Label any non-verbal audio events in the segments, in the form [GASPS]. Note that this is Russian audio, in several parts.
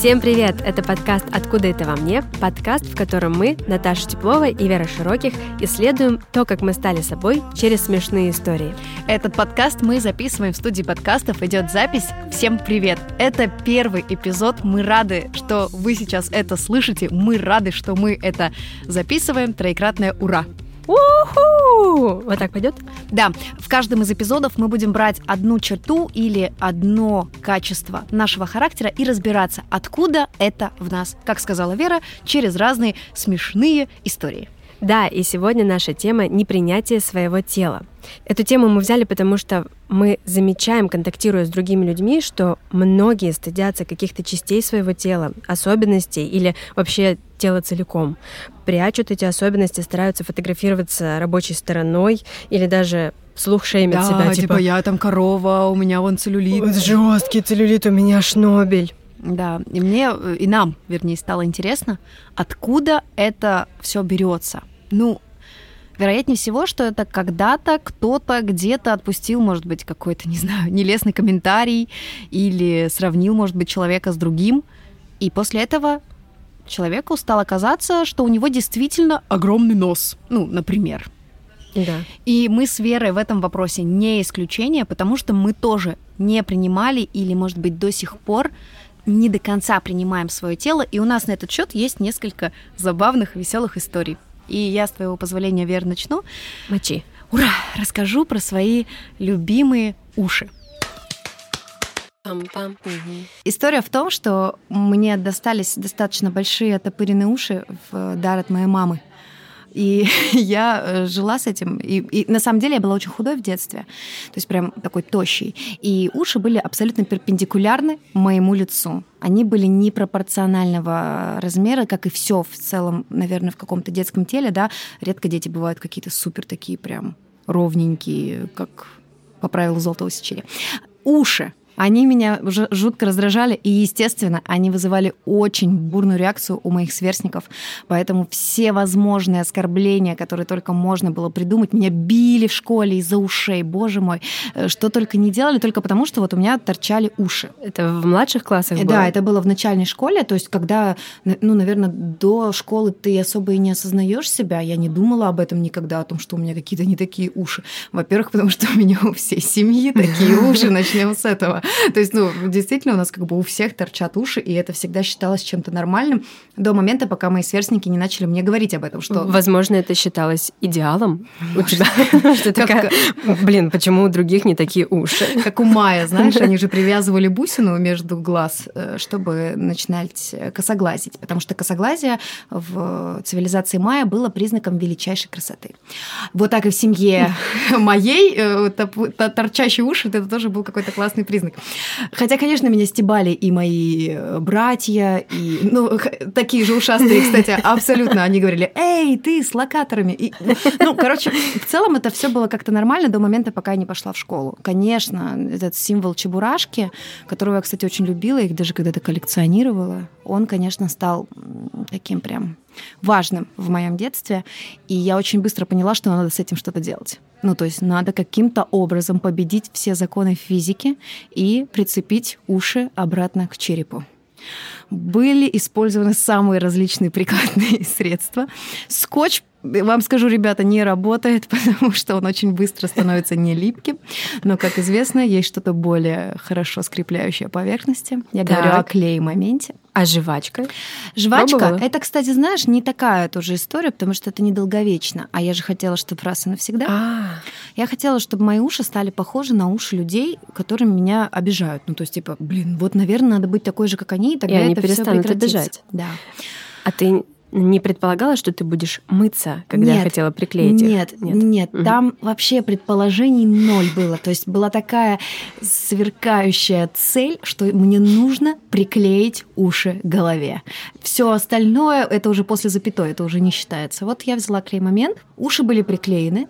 Всем привет! Это подкаст «Откуда это во мне?» Подкаст, в котором мы, Наташа Теплова и Вера Широких, исследуем то, как мы стали собой через смешные истории. Этот подкаст мы записываем в студии подкастов. Идет запись. Всем привет! Это первый эпизод. Мы рады, что вы сейчас это слышите. Мы рады, что мы это записываем. Троекратное ура! Уху! Вот так пойдет? Да, в каждом из эпизодов мы будем брать одну черту или одно качество нашего характера и разбираться, откуда это в нас, как сказала Вера, через разные смешные истории. Да, и сегодня наша тема непринятие своего тела. Эту тему мы взяли, потому что мы замечаем, контактируя с другими людьми, что многие стыдятся каких-то частей своего тела, особенностей или вообще тела целиком. Прячут эти особенности, стараются фотографироваться рабочей стороной или даже слух шеймит да, себя. Типа, типа я там корова, у меня вон целлюлит. Жесткий целлюлит, у меня шнобель. Да, и мне, и нам, вернее, стало интересно, откуда это все берется. Ну, вероятнее всего, что это когда-то кто-то где-то отпустил, может быть, какой-то, не знаю, [LAUGHS] нелестный комментарий или сравнил, может быть, человека с другим. И после этого человеку стало казаться, что у него действительно огромный нос. Ну, например. Да. И мы с Верой в этом вопросе не исключение, потому что мы тоже не принимали или, может быть, до сих пор не до конца принимаем свое тело, и у нас на этот счет есть несколько забавных, веселых историй. И я, с твоего позволения, Вер, начну. Мочи. Ура! Расскажу про свои любимые уши. Пам-пам. История в том, что мне достались достаточно большие оттопыренные уши в дар от моей мамы. И [LAUGHS] я э, жила с этим. И, и на самом деле я была очень худой в детстве. То есть прям такой тощий. И уши были абсолютно перпендикулярны моему лицу. Они были непропорционального размера, как и все в целом, наверное, в каком-то детском теле, да. Редко дети бывают какие-то супер такие прям ровненькие, как по правилу золотого сечения. Уши они меня жутко раздражали, и, естественно, они вызывали очень бурную реакцию у моих сверстников. Поэтому все возможные оскорбления, которые только можно было придумать, меня били в школе из-за ушей, боже мой. Э, что только не делали, только потому что вот у меня торчали уши. Это в младших классах было? Да, это было в начальной школе, то есть когда, ну, наверное, до школы ты особо и не осознаешь себя, я не думала об этом никогда, о том, что у меня какие-то не такие уши. Во-первых, потому что у меня у всей семьи такие [LAUGHS] уши, начнем с этого. [LAUGHS] То есть, ну, действительно, у нас как бы у всех торчат уши, и это всегда считалось чем-то нормальным до момента, пока мои сверстники не начали мне говорить об этом, что... Возможно, это считалось идеалом у тебя. [LAUGHS] [LAUGHS] Что такая, блин, почему у других не такие уши? Как у Майя, знаешь, они же привязывали бусину между глаз, э, чтобы начинать косоглазить, потому что косоглазие в цивилизации Майя было признаком величайшей красоты. Вот так и в семье моей э, торчащие уши, это тоже был какой-то классный признак. Хотя, конечно, меня стебали и мои э, братья, и, ну, такие же ушастые, кстати, [LAUGHS] абсолютно. Они говорили, эй, ты с локаторами. И, ну, короче, в целом это все было как-то нормально до момента, пока я не пошла в школу. Конечно, этот символ чебурашки, которого я, кстати, очень любила, их даже когда-то коллекционировала, он, конечно, стал таким прям важным в моем детстве. И я очень быстро поняла, что надо с этим что-то делать. Ну, то есть надо каким-то образом победить все законы физики и прицепить уши обратно к черепу. Были использованы самые различные прикладные [LAUGHS] средства. Скотч вам скажу, ребята, не работает, [LAUGHS] потому что он очень быстро становится не липким. Но, как известно, есть что-то более хорошо скрепляющее поверхности. Я так. говорю о клей-моменте. А жвачка? Жвачка, Пробовала? это, кстати, знаешь, не такая тоже история, потому что это недолговечно. А я же хотела, чтобы раз и навсегда. А-а-а. Я хотела, чтобы мои уши стали похожи на уши людей, которые меня обижают. Ну, то есть, типа, блин, вот, наверное, надо быть такой же, как они, и тогда и они это перестанут все обижать. Да. А ты не предполагала, что ты будешь мыться, когда нет, я хотела приклеить нет, их? Нет, нет. Угу. Там вообще предположений ноль было. То есть была такая сверкающая цель, что мне нужно приклеить уши голове. Все остальное это уже после запятой, это уже не считается. Вот я взяла клей-момент, уши были приклеены,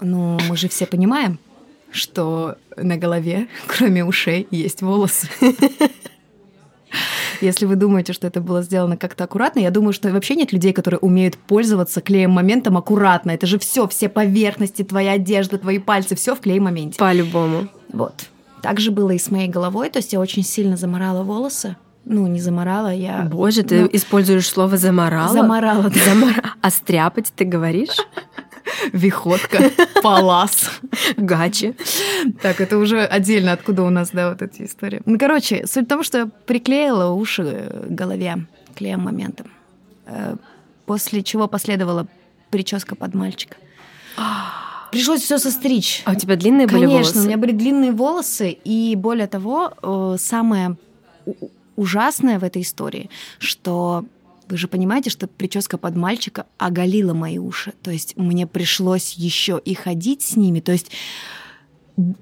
но мы же все понимаем, что на голове, кроме ушей, есть волосы. Если вы думаете, что это было сделано как-то аккуратно, я думаю, что вообще нет людей, которые умеют пользоваться клеем моментом аккуратно. Это же все, все поверхности, твоя одежда, твои пальцы, все в клей моменте. По-любому. Вот. Так же было и с моей головой, то есть я очень сильно заморала волосы. Ну, не заморала, я... Боже, ты ну, используешь слово «заморала»? Заморала, да. Замора... А стряпать ты говоришь? Виходка, палас. Гачи. Так, это уже отдельно, откуда у нас, да, вот эти истории. Ну, короче, суть в том, что я приклеила уши к голове клеем моментом. Э, после чего последовала прическа под мальчика. [GASPS] Пришлось все состричь. А у тебя длинные были Конечно, волосы? у меня были длинные волосы, и более того, э, самое ужасное в этой истории, что вы же понимаете, что прическа под мальчика оголила мои уши. То есть мне пришлось еще и ходить с ними. То есть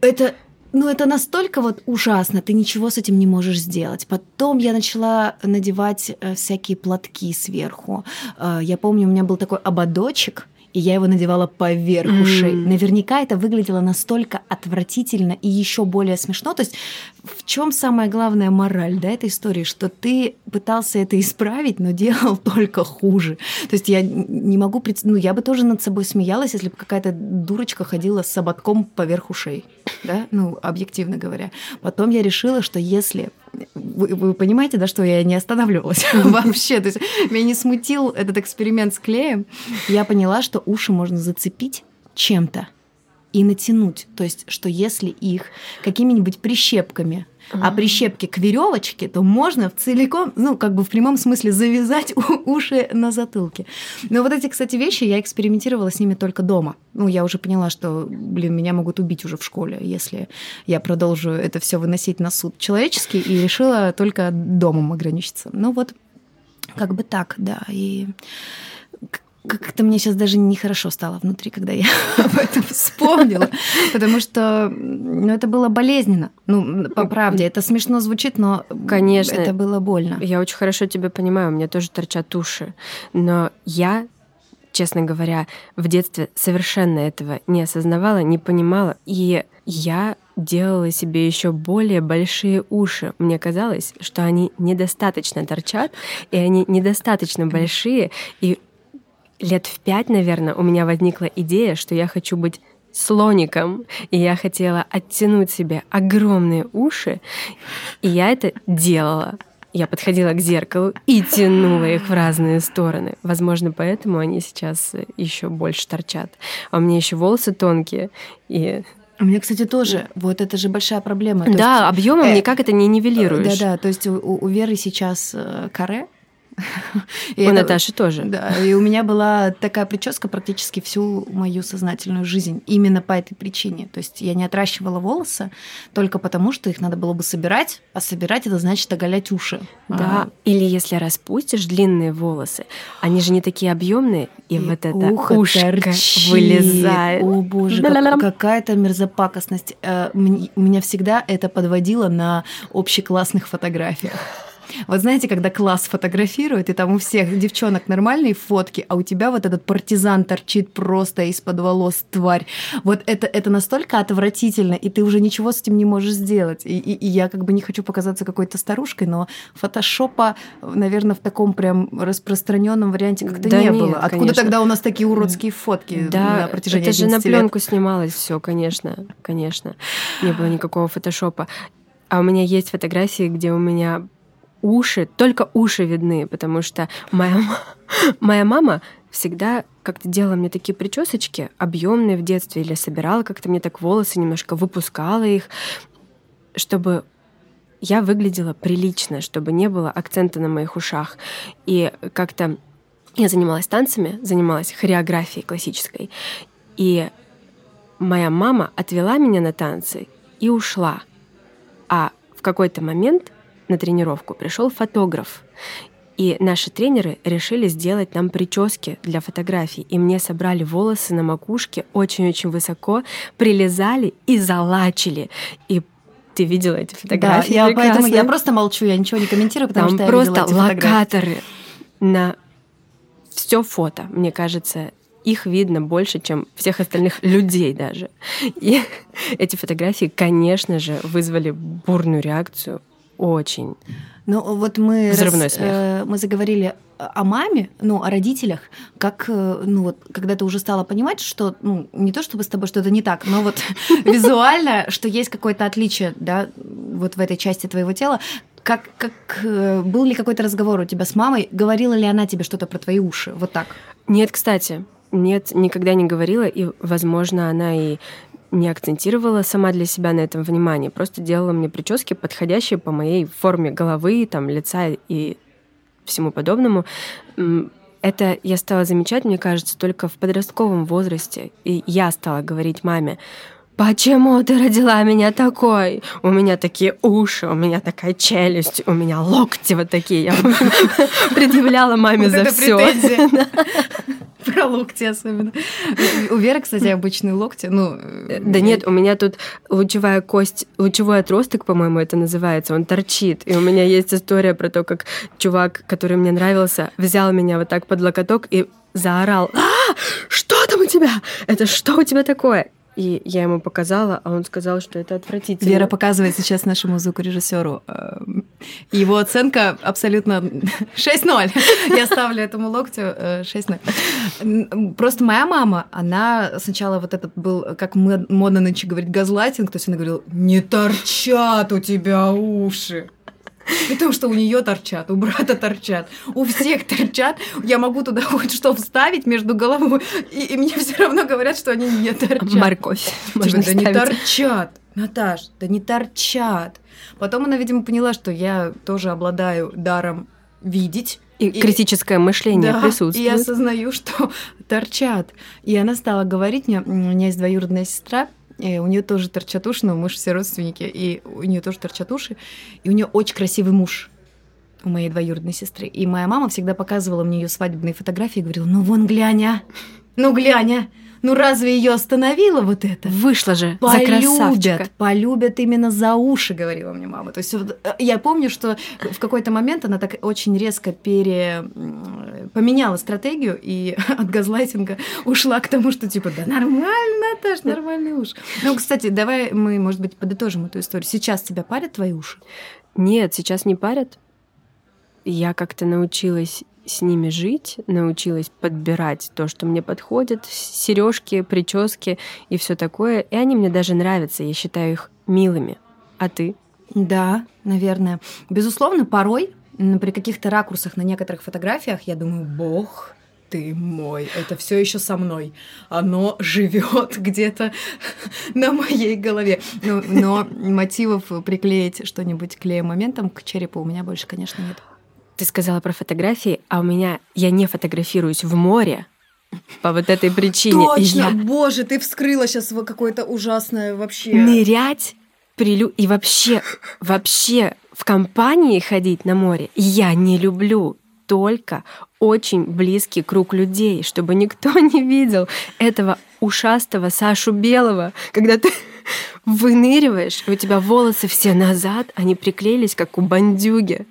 это ну, это настолько вот ужасно, ты ничего с этим не можешь сделать. Потом я начала надевать э, всякие платки сверху. Э, я помню, у меня был такой ободочек, и я его надевала поверх mm. ушей. Наверняка это выглядело настолько отвратительно и еще более смешно. То есть в чем самая главная мораль да, этой истории, что ты пытался это исправить, но делал [LAUGHS] только хуже. То есть я не могу представить, ну я бы тоже над собой смеялась, если бы какая-то дурочка ходила с ободком поверх ушей, да, ну объективно говоря. Потом я решила, что если вы, вы понимаете, да, что я не останавливалась [LAUGHS] вообще. То есть меня не смутил этот эксперимент с клеем. Я поняла, что уши можно зацепить чем-то и натянуть. То есть, что если их какими-нибудь прищепками а прищепки к веревочке, то можно в целиком, ну, как бы в прямом смысле завязать уши на затылке. Но вот эти, кстати, вещи я экспериментировала с ними только дома. Ну, я уже поняла, что, блин, меня могут убить уже в школе, если я продолжу это все выносить на суд человеческий, и решила только домом ограничиться. Ну вот, как бы так, да. И как-то мне сейчас даже нехорошо стало внутри, когда я [LAUGHS] об этом вспомнила, [LAUGHS] потому что ну, это было болезненно. Ну, по правде, это смешно звучит, но Конечно, это было больно. Я очень хорошо тебя понимаю, у меня тоже торчат уши. Но я, честно говоря, в детстве совершенно этого не осознавала, не понимала. И я делала себе еще более большие уши. Мне казалось, что они недостаточно торчат, и они недостаточно большие, и лет в пять, наверное, у меня возникла идея, что я хочу быть слоником, и я хотела оттянуть себе огромные уши, и я это делала. Я подходила к зеркалу и тянула их в разные стороны. Возможно, поэтому они сейчас еще больше торчат. А у меня еще волосы тонкие, и у меня, кстати, тоже. Вот это же большая проблема. То да, есть, объемом э, никак это не нивелируешь. Да, да. То есть у, у Веры сейчас э, каре, [LAUGHS] и у это, Наташи тоже. Да, и у меня была такая прическа практически всю мою сознательную жизнь. Именно по этой причине. То есть я не отращивала волосы только потому, что их надо было бы собирать, а собирать это значит оголять уши. Да, а... или если распустишь длинные волосы, они же не такие объемные, и, и вот это ухо ушко торчит. вылезает. О боже, как, какая-то мерзопакостность. Э, у меня всегда это подводило на общеклассных фотографиях. Вот знаете, когда класс фотографирует, и там у всех девчонок нормальные фотки, а у тебя вот этот партизан торчит просто из-под волос, тварь. Вот это, это настолько отвратительно, и ты уже ничего с этим не можешь сделать. И, и, и я как бы не хочу показаться какой-то старушкой, но фотошопа, наверное, в таком прям распространенном варианте как-то да не нет, было. Откуда конечно. тогда у нас такие уродские фотки да, на протяжении это же на пленку лет? снималось все, конечно, конечно. Не было никакого фотошопа. А у меня есть фотографии, где у меня уши, только уши видны, потому что моя, [LAUGHS] моя мама всегда как-то делала мне такие причесочки объемные в детстве или собирала как-то мне так волосы немножко, выпускала их, чтобы я выглядела прилично, чтобы не было акцента на моих ушах. И как-то я занималась танцами, занималась хореографией классической. И моя мама отвела меня на танцы и ушла. А в какой-то момент на тренировку пришел фотограф. И наши тренеры решили сделать нам прически для фотографий. И мне собрали волосы на макушке очень-очень высоко, прилезали и залачили. И ты видела эти фотографии? Да, я, поэтому я просто молчу, я ничего не комментирую, потому Там что просто я видела эти локаторы на все фото, мне кажется, их видно больше, чем всех остальных людей даже. И [LAUGHS] эти фотографии, конечно же, вызвали бурную реакцию очень ну вот мы, Взрывной раз, смех. Э, мы заговорили о маме, ну, о родителях, как, э, ну, вот, когда ты уже стала понимать, что, ну, не то чтобы с тобой что-то не так, но вот [LAUGHS] визуально, что есть какое-то отличие, да, вот в этой части твоего тела, как, как э, был ли какой-то разговор у тебя с мамой? Говорила ли она тебе что-то про твои уши? Вот так? Нет, кстати. Нет, никогда не говорила, и, возможно, она и не акцентировала сама для себя на этом внимание, просто делала мне прически, подходящие по моей форме головы, там, лица и всему подобному. Это я стала замечать, мне кажется, только в подростковом возрасте. И я стала говорить маме, Почему ты родила меня такой? У меня такие уши, у меня такая челюсть, у меня локти вот такие. Я [LAUGHS] предъявляла маме за все. [LAUGHS] Про локти особенно. У Веры, кстати, обычные локти. Ну, да нет, у меня тут лучевая кость, лучевой отросток, по-моему, это называется, он торчит. И у меня есть история про то, как чувак, который мне нравился, взял меня вот так под локоток и заорал. А, что там у тебя? Это что у тебя такое? И я ему показала, а он сказал, что это отвратительно. Вера показывает сейчас нашему звукорежиссеру. Эм, его оценка абсолютно [LAUGHS] 6-0. Я ставлю этому локтю 6-0. Э, Просто моя мама, она сначала вот этот был, как модно нынче говорить, газлайтинг, то есть она говорила, не торчат у тебя уши. Потому что у нее торчат, у брата торчат, у всех торчат. Я могу туда хоть что вставить между головой, и, и мне все равно говорят, что они не торчат. Морковь. Можно да не торчат. Наташ, да не торчат. Потом она, видимо, поняла, что я тоже обладаю даром видеть. И, и критическое мышление да, присутствует. И я осознаю, что торчат. И она стала говорить мне, у меня есть двоюродная сестра, и у нее тоже торчат уши, но мы же все родственники, и у нее тоже торчат уши. И у нее очень красивый муж у моей двоюродной сестры. И моя мама всегда показывала мне ее свадебные фотографии и говорила, ну вон глянь, ну глянь, ну разве ее остановило вот это? Вышло же полюбят, за красавчика. Полюбят именно за уши, говорила мне мама. То есть вот, э, я помню, что в какой-то момент она так очень резко пере... поменяла стратегию и [LAUGHS] от газлайтинга ушла к тому, что типа, да нормально, Наташ, нормальный уши. Ну, кстати, давай мы, может быть, подытожим эту историю. Сейчас тебя парят твои уши? Нет, сейчас не парят. Я как-то научилась с ними жить, научилась подбирать то, что мне подходит, сережки, прически и все такое. И они мне даже нравятся, я считаю их милыми. А ты? Да, наверное. Безусловно, порой при каких-то ракурсах на некоторых фотографиях я думаю, бог, ты мой, это все еще со мной. Оно живет где-то [LAUGHS] на моей голове. Но, но мотивов приклеить что-нибудь клеем моментом к черепу у меня больше, конечно, нет. Ты сказала про фотографии, а у меня я не фотографируюсь в море по вот этой причине. Точно, я... боже, ты вскрыла сейчас какое-то ужасное вообще. Нырять, прилю и вообще, вообще в компании ходить на море я не люблю только очень близкий круг людей, чтобы никто [LAUGHS] не видел этого ушастого Сашу Белого, когда ты выныриваешь, и у тебя волосы все назад, они приклеились, как у бандюги.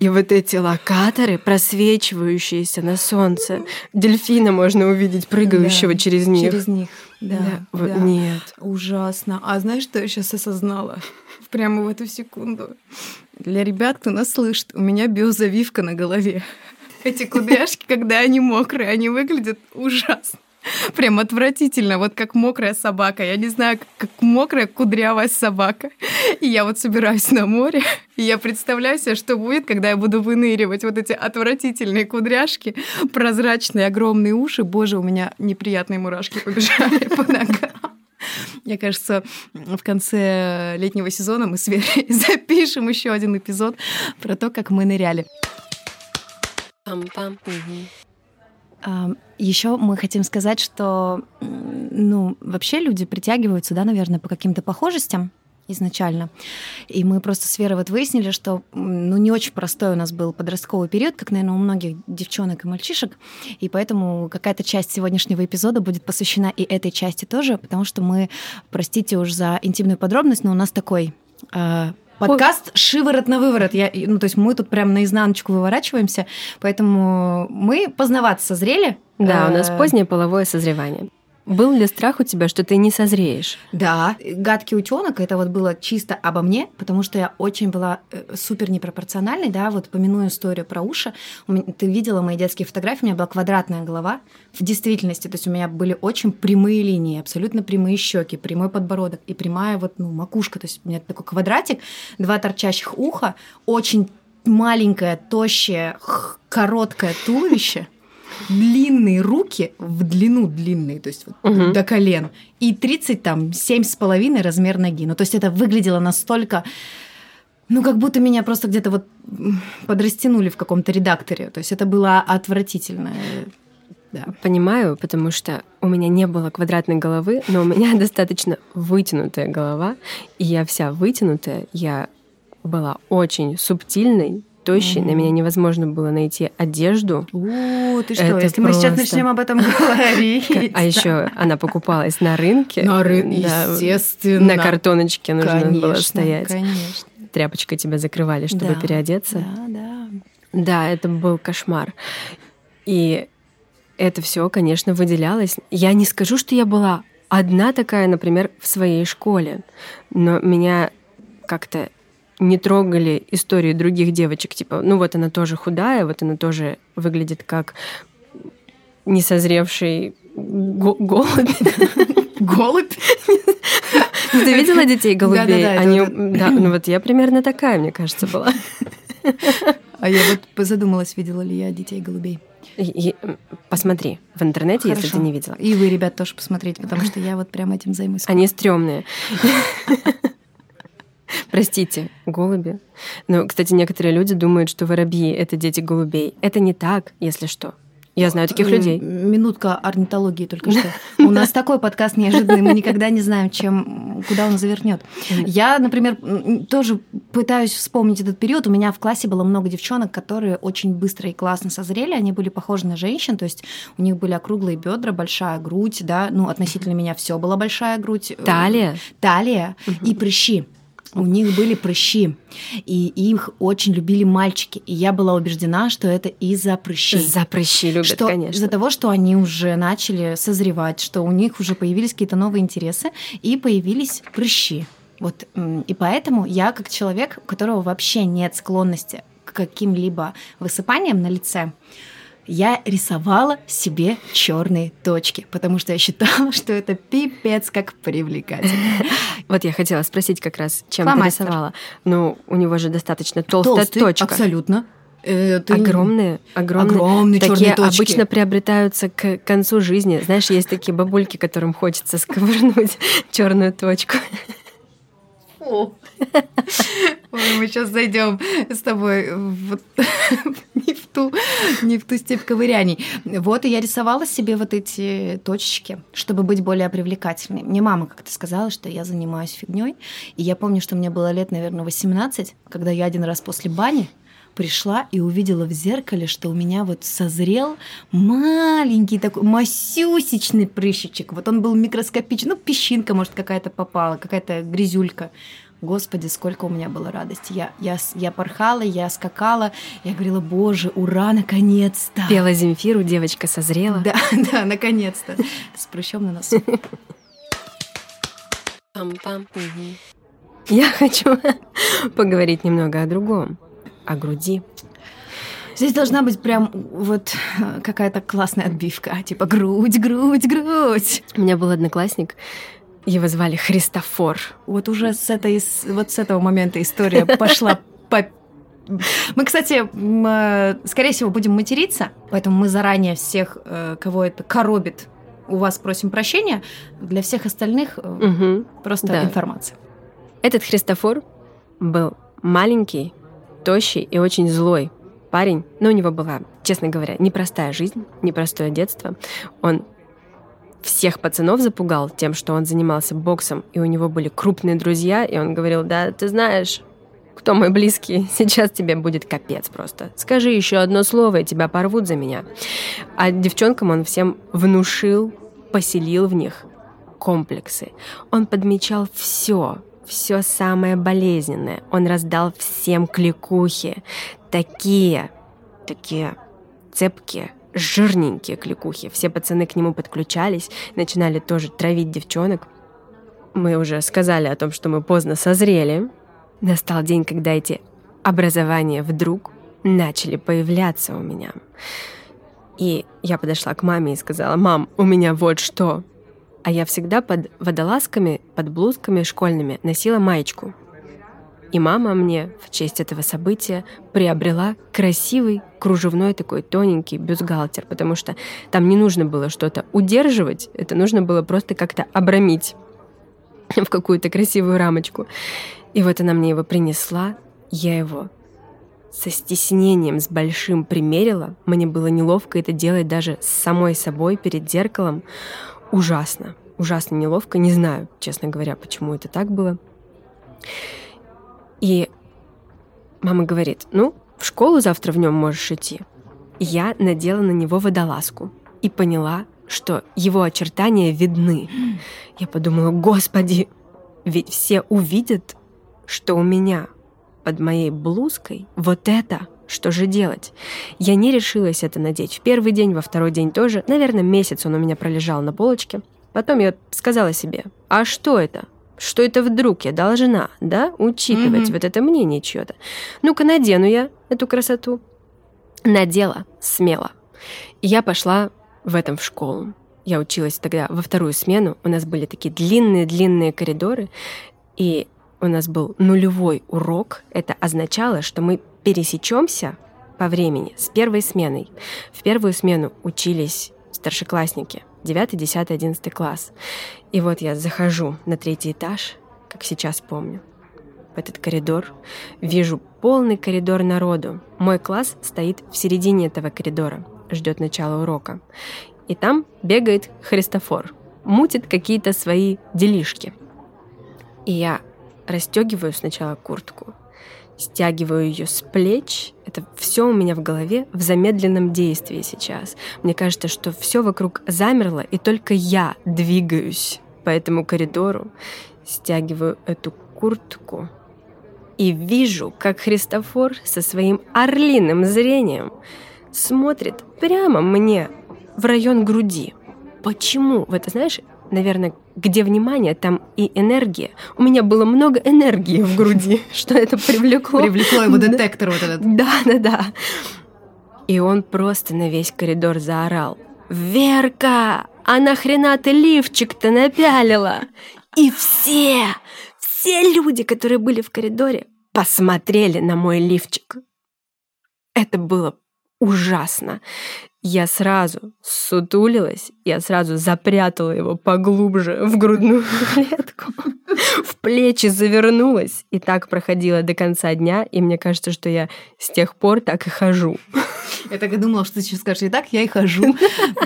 И вот эти локаторы, просвечивающиеся на солнце, дельфина можно увидеть, прыгающего да, через них. Через них, да. да, вот да. Нет. Ужасно. А знаешь, что я сейчас осознала? [LAUGHS] Прямо в эту секунду. Для ребят, кто нас слышит, у меня биозавивка на голове. [LAUGHS] Эти кудряшки, когда они мокрые, они выглядят ужасно. [LAUGHS] Прям отвратительно, вот как мокрая собака. Я не знаю, как мокрая кудрявая собака. И я вот собираюсь на море, [LAUGHS] и я представляю себе, что будет, когда я буду выныривать вот эти отвратительные кудряшки, прозрачные огромные уши. Боже, у меня неприятные мурашки [LAUGHS] побежали по ногам. Мне кажется, в конце летнего сезона мы с Верой запишем еще один эпизод про то, как мы ныряли. Пам-пам. Еще мы хотим сказать, что ну, вообще люди притягиваются, да, наверное, по каким-то похожестям изначально. И мы просто с Верой вот выяснили, что ну, не очень простой у нас был подростковый период, как, наверное, у многих девчонок и мальчишек. И поэтому какая-то часть сегодняшнего эпизода будет посвящена и этой части тоже, потому что мы, простите уж за интимную подробность, но у нас такой э, Подкаст «Шиворот на выворот». Я, ну, то есть мы тут прям наизнаночку выворачиваемся, поэтому мы познаваться созрели. Да, у нас э, позднее половое созревание. Был ли страх у тебя, что ты не созреешь? Да, гадкий утенок это вот было чисто обо мне, потому что я очень была э, супер непропорциональной, да, вот помяную историю про уши. Ты видела мои детские фотографии, у меня была квадратная голова. В действительности, то есть у меня были очень прямые линии, абсолютно прямые щеки, прямой подбородок и прямая вот ну макушка, то есть у меня такой квадратик, два торчащих уха, очень маленькое, тощее, короткое туловище длинные руки в длину длинные, то есть вот угу. до колен, и 30 там семь с половиной размер ноги. Ну, то есть это выглядело настолько ну, как будто меня просто где-то вот подрастянули в каком-то редакторе. То есть это было отвратительно. Да. Понимаю, потому что у меня не было квадратной головы, но у меня [LAUGHS] достаточно вытянутая голова, и я вся вытянутая, я была очень субтильной, тощей, mm-hmm. на меня невозможно было найти одежду. О, ты что, Это если просто... мы сейчас начнем об этом [LAUGHS] говорить. А еще она покупалась на рынке. На рынке, естественно. На картоночке нужно было стоять. Конечно. Тряпочкой тебя закрывали, чтобы переодеться. Да, да. Да, это был кошмар. И это все, конечно, выделялось. Я не скажу, что я была одна такая, например, в своей школе, но меня как-то не трогали истории других девочек, типа, ну вот она тоже худая, вот она тоже выглядит как несозревший голубь. [LAUGHS] Голубь? [LAUGHS] Ну, ты видела детей голубей? Да, Они, да, ну вот я примерно такая, мне кажется, была. А я вот задумалась, видела ли я детей голубей. Посмотри в интернете, Хорошо. если ты не видела. И вы, ребят, тоже посмотрите, потому что я вот прям этим займусь. Они стрёмные. [LAUGHS] [LAUGHS] Простите, голуби. Но, кстати, некоторые люди думают, что воробьи — это дети голубей. Это не так, если что. Я знаю таких э, людей. Минутка орнитологии только что. У нас такой подкаст неожиданный, мы никогда не знаем, чем, куда он завернет. Я, например, тоже пытаюсь вспомнить этот период. У меня в классе было много девчонок, которые очень быстро и классно созрели. Они были похожи на женщин, то есть у них были округлые бедра, большая грудь, да, ну относительно меня все была большая грудь. Талия. Талия и прыщи. У них были прыщи, и их очень любили мальчики. И я была убеждена, что это из-за прыщей. За прыщи любят, что, конечно. Из-за того, что они уже начали созревать, что у них уже появились какие-то новые интересы, и появились прыщи. Вот, и поэтому я, как человек, у которого вообще нет склонности к каким-либо высыпаниям на лице, я рисовала себе черные точки, потому что я считала, [LAUGHS] что это пипец как привлекательно. [LAUGHS] Вот я хотела спросить как раз, чем Фломастер. ты рисовала. Ну, у него же достаточно толстая Толстый, точка. Абсолютно. Это... Огромные, огромные, огромные такие точки. обычно приобретаются к концу жизни. Знаешь, есть такие бабульки, которым хочется [LAUGHS] сковырнуть черную точку. Фу. [LAUGHS] Ой, мы сейчас зайдем с тобой в, [LAUGHS] не, в ту, не в ту степь ковыряний. Вот, и я рисовала себе вот эти точечки, чтобы быть более привлекательной. Мне мама как-то сказала, что я занимаюсь фигней. И я помню, что мне было лет, наверное, 18, когда я один раз после бани пришла и увидела в зеркале, что у меня вот созрел маленький такой масюсечный прыщичек. Вот он был микроскопичный, ну, песчинка, может, какая-то попала, какая-то грязюлька. Господи, сколько у меня было радости. Я, я, я порхала, я скакала, я говорила, боже, ура, наконец-то. Пела Земфиру, девочка созрела. Да, [LAUGHS] да, наконец-то. С прыщом на носу. Пам-пам. Я хочу [LAUGHS] поговорить немного о другом о груди. Здесь должна быть прям вот э, какая-то классная отбивка, типа грудь, грудь, грудь. У меня был одноклассник, его звали Христофор. Вот уже с, этой, вот с этого момента история пошла по [LAUGHS] мы, кстати, э, скорее всего, будем материться, поэтому мы заранее всех, э, кого это коробит, у вас просим прощения. Для всех остальных угу, просто да. информация. Этот Христофор был маленький, тощий и очень злой парень, но у него была, честно говоря, непростая жизнь, непростое детство. Он всех пацанов запугал тем, что он занимался боксом, и у него были крупные друзья, и он говорил, да, ты знаешь, кто мой близкий, [LAUGHS] сейчас тебе будет капец просто. Скажи еще одно слово, и тебя порвут за меня. А девчонкам он всем внушил, поселил в них комплексы. Он подмечал все, все самое болезненное. Он раздал всем кликухи. Такие, такие цепкие, жирненькие кликухи. Все пацаны к нему подключались, начинали тоже травить девчонок. Мы уже сказали о том, что мы поздно созрели. Настал день, когда эти образования вдруг начали появляться у меня. И я подошла к маме и сказала, «Мам, у меня вот что». А я всегда под водолазками, под блузками школьными носила маечку. И мама мне в честь этого события приобрела красивый кружевной такой тоненький бюстгальтер, потому что там не нужно было что-то удерживать, это нужно было просто как-то обрамить [LAUGHS] в какую-то красивую рамочку. И вот она мне его принесла, я его со стеснением, с большим примерила. Мне было неловко это делать даже с самой собой перед зеркалом. Ужасно, ужасно неловко. Не знаю, честно говоря, почему это так было. И мама говорит, ну, в школу завтра в нем можешь идти. Я надела на него водолазку и поняла, что его очертания видны. Я подумала, господи, ведь все увидят, что у меня под моей блузкой вот это. Что же делать? Я не решилась это надеть. В первый день, во второй день тоже. Наверное, месяц он у меня пролежал на полочке. Потом я сказала себе, а что это? Что это вдруг я должна, да, учитывать mm-hmm. вот это мнение чье-то? Ну-ка, надену я эту красоту. Надела смело. И я пошла в этом в школу. Я училась тогда во вторую смену. У нас были такие длинные-длинные коридоры. И у нас был нулевой урок. Это означало, что мы пересечемся по времени с первой сменой. В первую смену учились старшеклассники, 9, 10, 11 класс. И вот я захожу на третий этаж, как сейчас помню, в этот коридор, вижу полный коридор народу. Мой класс стоит в середине этого коридора, ждет начала урока. И там бегает Христофор, мутит какие-то свои делишки. И я расстегиваю сначала куртку, стягиваю ее с плеч. Это все у меня в голове в замедленном действии сейчас. Мне кажется, что все вокруг замерло, и только я двигаюсь по этому коридору, стягиваю эту куртку и вижу, как Христофор со своим орлиным зрением смотрит прямо мне в район груди. Почему? Вот, знаешь, наверное, где внимание, там и энергия. У меня было много энергии в груди, [LAUGHS] что это привлекло. Привлекло его детектор вот этот. Да, да, да. И он просто на весь коридор заорал. «Верка, а нахрена ты лифчик-то напялила?» И все, все люди, которые были в коридоре, посмотрели на мой лифчик. Это было ужасно. Я сразу сутулилась, я сразу запрятала его поглубже в грудную [LAUGHS] клетку, в плечи завернулась, и так проходила до конца дня, и мне кажется, что я с тех пор так и хожу. Я так и думала, что ты сейчас скажешь, и так я и хожу.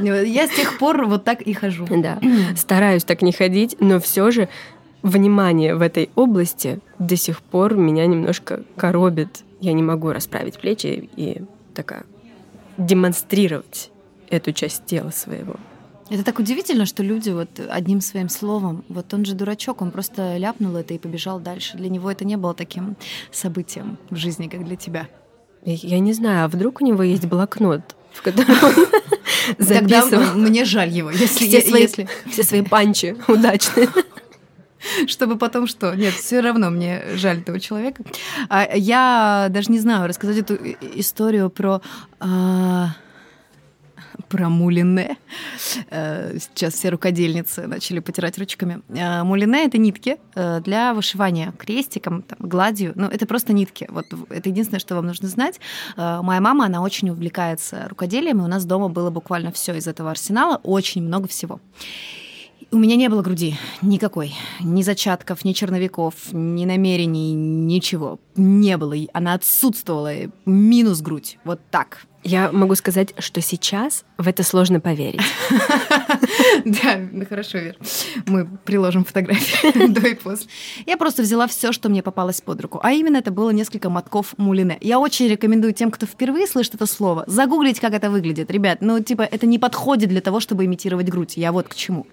Я с тех пор вот так и хожу. Да, стараюсь так не ходить, но все же внимание в этой области до сих пор меня немножко коробит. Я не могу расправить плечи и такая демонстрировать эту часть тела своего. Это так удивительно, что люди вот одним своим словом, вот он же дурачок, он просто ляпнул это и побежал дальше. Для него это не было таким событием в жизни, как для тебя. Я не знаю, а вдруг у него есть блокнот, в котором [LAUGHS] он [LAUGHS] записывал. мне жаль его, если... Все, свои, если... все свои панчи удачные. [LAUGHS] чтобы потом что? Нет, все равно мне жаль этого человека. А, я даже не знаю, рассказать эту историю про а, про мулине. Э, сейчас все рукодельницы начали потирать ручками. Э, мулине — это нитки э, для вышивания крестиком, там, гладью. Ну, это просто нитки. Вот это единственное, что вам нужно знать. Моя мама, она очень увлекается рукоделием, и у нас дома было буквально все из этого арсенала, очень много всего. У меня не было груди никакой. Ни зачатков, ни черновиков, ни намерений, ничего. Не было. Она отсутствовала. Минус грудь. Вот так. Я могу сказать, что сейчас в это сложно поверить. [LAUGHS] Да, ну хорошо, Вер. Мы приложим фотографии [LAUGHS] до и после. Я просто взяла все, что мне попалось под руку. А именно это было несколько мотков мулине. Я очень рекомендую тем, кто впервые слышит это слово, загуглить, как это выглядит. Ребят, ну типа это не подходит для того, чтобы имитировать грудь. Я вот к чему.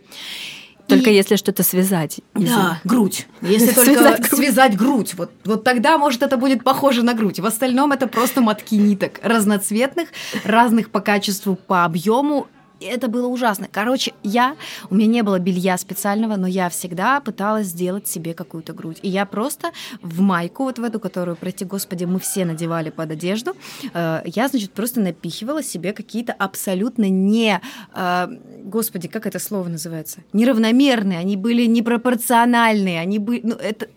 Только и... если что-то связать. Да, грудь. Если [LAUGHS] только связать грудь. связать грудь, вот, вот тогда, может, это будет похоже на грудь. В остальном это просто мотки ниток разноцветных, разных по качеству, по объему это было ужасно. Короче, я, у меня не было белья специального, но я всегда пыталась сделать себе какую-то грудь. И я просто в майку, вот в эту, которую, прости господи, мы все надевали под одежду, э, я, значит, просто напихивала себе какие-то абсолютно не, э, господи, как это слово называется? Неравномерные, они были непропорциональные, они были, ну, это...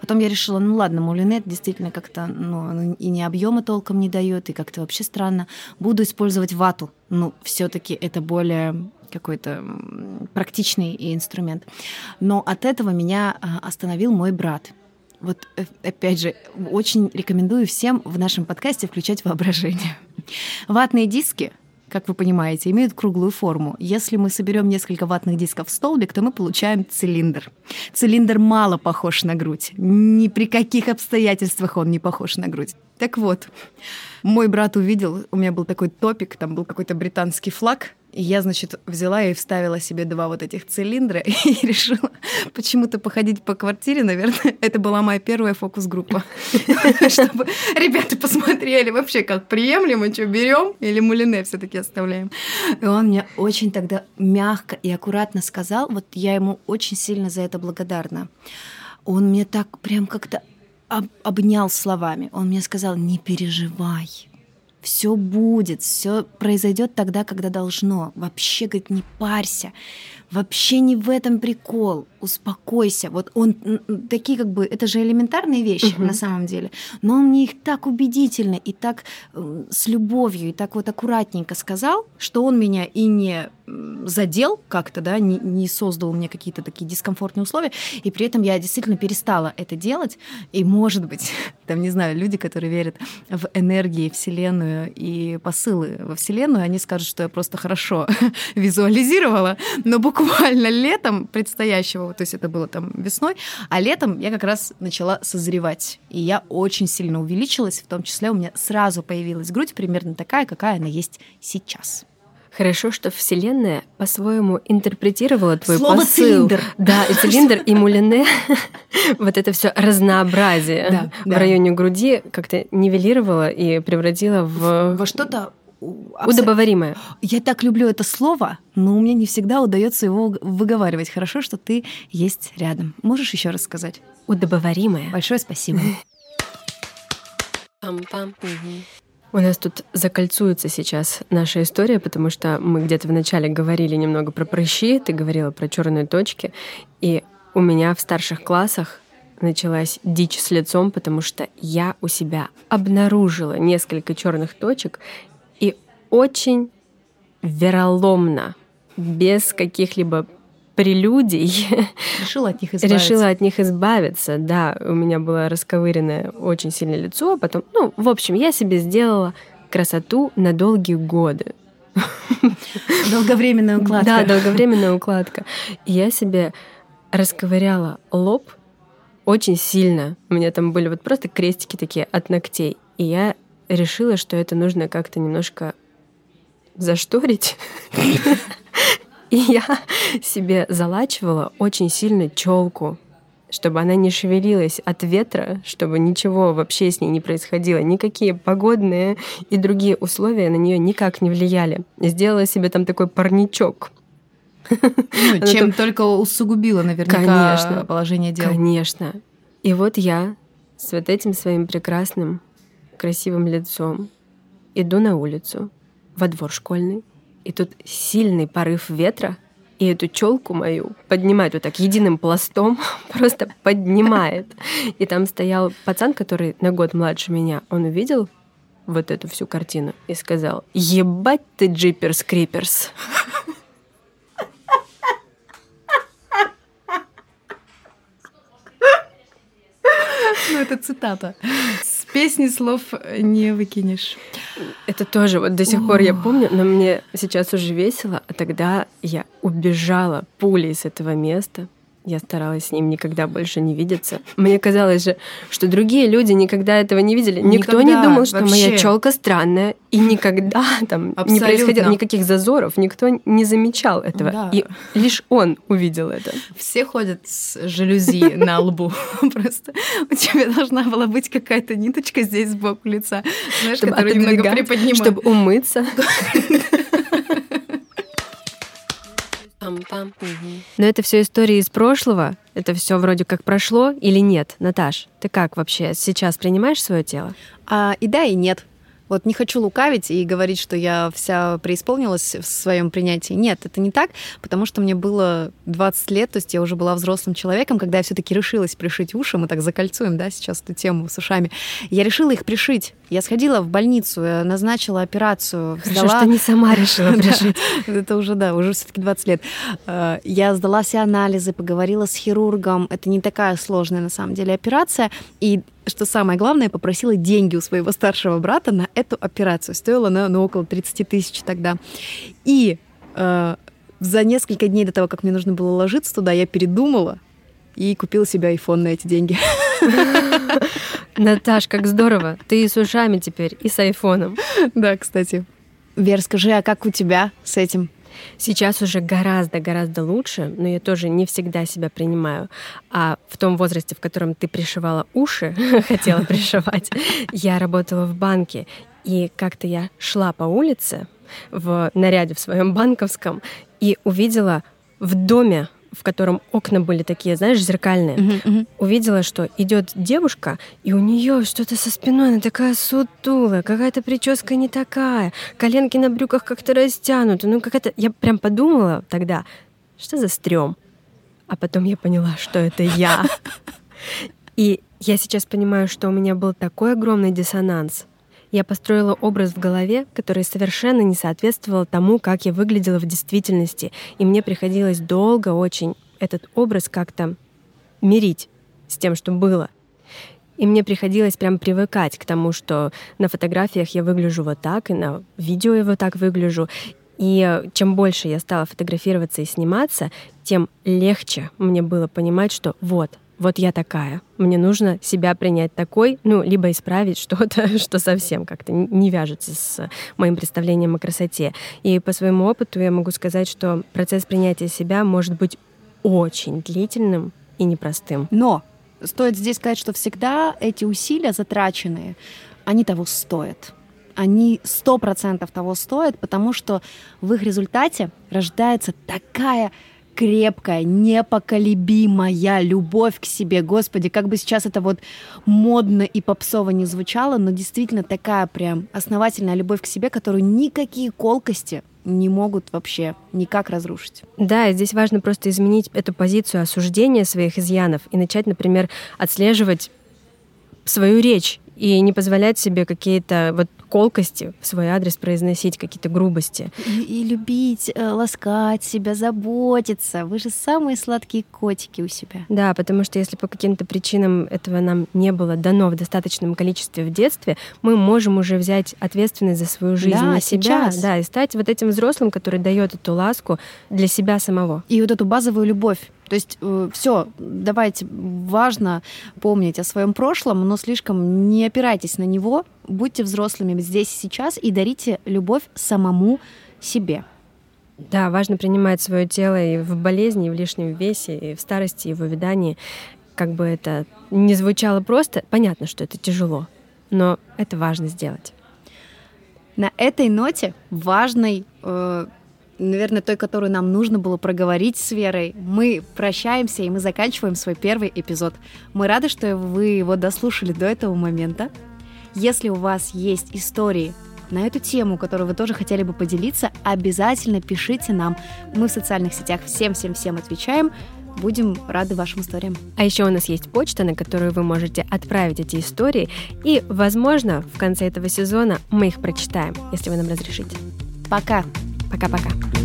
Потом я решила, ну ладно, мулинет действительно как-то ну, и не объема толком не дает, и как-то вообще странно. Буду использовать вату. Ну, все-таки это более какой-то практичный инструмент. Но от этого меня а, остановил мой брат. Вот э, опять же, очень рекомендую всем в нашем подкасте включать воображение. Ватные диски как вы понимаете, имеют круглую форму. Если мы соберем несколько ватных дисков в столбик, то мы получаем цилиндр. Цилиндр мало похож на грудь. Ни при каких обстоятельствах он не похож на грудь. Так вот, мой брат увидел, у меня был такой топик, там был какой-то британский флаг, и я, значит, взяла и вставила себе два вот этих цилиндра [LAUGHS] и решила почему-то походить по квартире. Наверное, это была моя первая фокус-группа. [LAUGHS] Чтобы ребята посмотрели вообще, как приемлемо, что берем или мулине все таки оставляем. И он мне очень тогда мягко и аккуратно сказал, вот я ему очень сильно за это благодарна. Он мне так прям как-то обнял словами. Он мне сказал, не переживай, все будет, все произойдет тогда, когда должно. Вообще, говорит, не парься. Вообще не в этом прикол. Успокойся. Вот он такие как бы, это же элементарные вещи угу. на самом деле, но он мне их так убедительно и так с любовью и так вот аккуратненько сказал, что он меня и не задел как-то, да, не, не создал мне какие-то такие дискомфортные условия, и при этом я действительно перестала это делать, и, может быть, [LAUGHS] там, не знаю, люди, которые верят в энергии Вселенную и посылы во Вселенную, они скажут, что я просто хорошо [LAUGHS] визуализировала, но буквально летом предстоящего, то есть это было там весной, а летом я как раз начала созревать, и я очень сильно увеличилась, в том числе у меня сразу появилась грудь примерно такая, какая она есть сейчас. Хорошо, что Вселенная по-своему интерпретировала твой Слово посыл. цилиндр. Да, и цилиндр, и мулине, [LAUGHS] вот это все разнообразие да, в да. районе груди как-то нивелировала и превратила в... Во что-то Удобоваримое. Я так люблю это слово, но у меня не всегда удается его выговаривать. Хорошо, что ты есть рядом. Можешь еще раз сказать? Удобоваримое. Большое спасибо. Пам-пам. У нас тут закольцуется сейчас наша история, потому что мы где-то вначале говорили немного про прыщи, ты говорила про черные точки, и у меня в старших классах началась дичь с лицом, потому что я у себя обнаружила несколько черных точек очень вероломно, без каких-либо прелюдий. Решила от них избавиться. Решила от них избавиться, да. У меня было расковыренное очень сильное лицо, а потом, ну, в общем, я себе сделала красоту на долгие годы. Долговременная укладка. Да, долговременная укладка. И я себе расковыряла лоб очень сильно. У меня там были вот просто крестики такие от ногтей. И я решила, что это нужно как-то немножко зашторить. [LAUGHS] И я себе залачивала очень сильно челку, чтобы она не шевелилась от ветра, чтобы ничего вообще с ней не происходило, никакие погодные и другие условия на нее никак не влияли. Сделала себе там такой парничок. Ну, чем только усугубила наверняка Конечно, положение дел. Конечно. И вот я с вот этим своим прекрасным, красивым лицом иду на улицу, во двор школьный, и тут сильный порыв ветра, и эту челку мою поднимает вот так единым пластом, [LAUGHS] просто поднимает. И там стоял пацан, который на год младше меня. Он увидел вот эту всю картину и сказал, ебать ты джиперс криперс. Ну, это цитата песни слов не выкинешь. Это тоже вот до сих пор я помню, но мне сейчас уже весело, а тогда я убежала пулей с этого места, я старалась с ним никогда больше не видеться. Мне казалось же, что другие люди никогда этого не видели. Никто никогда, не думал, что вообще. моя челка странная. И никогда там Абсолютно. не происходило никаких зазоров, никто не замечал этого. Да. И лишь он увидел это. Все ходят с жалюзи на лбу. [LAUGHS] Просто у тебя должна была быть какая-то ниточка здесь сбоку лица, знаешь, которая немного приподнимает. Чтобы умыться. [LAUGHS] Но это все истории из прошлого. Это все вроде как прошло или нет? Наташ, ты как вообще сейчас принимаешь свое тело? А, и да, и нет. Вот не хочу лукавить и говорить, что я вся преисполнилась в своем принятии. Нет, это не так, потому что мне было 20 лет, то есть я уже была взрослым человеком, когда я все-таки решилась пришить уши, мы так закольцуем, да, сейчас эту тему с ушами. Я решила их пришить. Я сходила в больницу, назначила операцию. Хорошо, сдала... что не сама [LAUGHS] решила пришить. Это уже, да, уже все-таки 20 лет. Э, я сдала все анализы, поговорила с хирургом. Это не такая сложная, на самом деле, операция. И что самое главное, попросила деньги у своего старшего брата на эту операцию. Стоила она ну, около 30 тысяч тогда. И э, за несколько дней до того, как мне нужно было ложиться туда, я передумала и купила себе iPhone на эти деньги. [LAUGHS] Наташ, как здорово. Ты с ушами теперь, и с айфоном. Да, кстати. Вер, скажи, а как у тебя с этим? Сейчас уже гораздо-гораздо лучше, но я тоже не всегда себя принимаю. А в том возрасте, в котором ты пришивала уши, [LAUGHS] хотела пришивать, я работала в банке, и как-то я шла по улице в наряде в своем банковском и увидела в доме в котором окна были такие, знаешь, зеркальные, uh-huh, uh-huh. увидела, что идет девушка, и у нее что-то со спиной, она такая сутулая, какая-то прическа не такая, коленки на брюках как-то растянуты. Ну, какая-то... Я прям подумала тогда, что за стрём? А потом я поняла, что это я. [LAUGHS] И я сейчас понимаю, что у меня был такой огромный диссонанс, я построила образ в голове, который совершенно не соответствовал тому, как я выглядела в действительности, и мне приходилось долго очень этот образ как-то мирить с тем, что было. И мне приходилось прям привыкать к тому, что на фотографиях я выгляжу вот так, и на видео я вот так выгляжу. И чем больше я стала фотографироваться и сниматься, тем легче мне было понимать, что вот, вот я такая, мне нужно себя принять такой, ну, либо исправить что-то, [LAUGHS] что совсем как-то не вяжется с моим представлением о красоте. И по своему опыту я могу сказать, что процесс принятия себя может быть очень длительным и непростым. Но стоит здесь сказать, что всегда эти усилия затраченные, они того стоят они сто процентов того стоят, потому что в их результате рождается такая крепкая, непоколебимая любовь к себе. Господи, как бы сейчас это вот модно и попсово не звучало, но действительно такая прям основательная любовь к себе, которую никакие колкости не могут вообще никак разрушить. Да, и здесь важно просто изменить эту позицию осуждения своих изъянов и начать, например, отслеживать свою речь и не позволять себе какие-то вот колкости в свой адрес произносить, какие-то грубости. И, и любить, э, ласкать себя, заботиться. Вы же самые сладкие котики у себя. Да, потому что если по каким-то причинам этого нам не было дано в достаточном количестве в детстве, мы можем уже взять ответственность за свою жизнь да, на себя, сейчас. да, и стать вот этим взрослым, который дает эту ласку для себя самого. И вот эту базовую любовь то есть э, все, давайте, важно помнить о своем прошлом, но слишком не опирайтесь на него, будьте взрослыми здесь и сейчас и дарите любовь самому себе. Да, важно принимать свое тело и в болезни, и в лишнем весе, и в старости, и в увядании. Как бы это не звучало просто, понятно, что это тяжело, но это важно сделать. На этой ноте важной э, наверное, той, которую нам нужно было проговорить с Верой. Мы прощаемся, и мы заканчиваем свой первый эпизод. Мы рады, что вы его дослушали до этого момента. Если у вас есть истории на эту тему, которую вы тоже хотели бы поделиться, обязательно пишите нам. Мы в социальных сетях всем-всем-всем отвечаем. Будем рады вашим историям. А еще у нас есть почта, на которую вы можете отправить эти истории, и, возможно, в конце этого сезона мы их прочитаем, если вы нам разрешите. Пока! Пока-пока.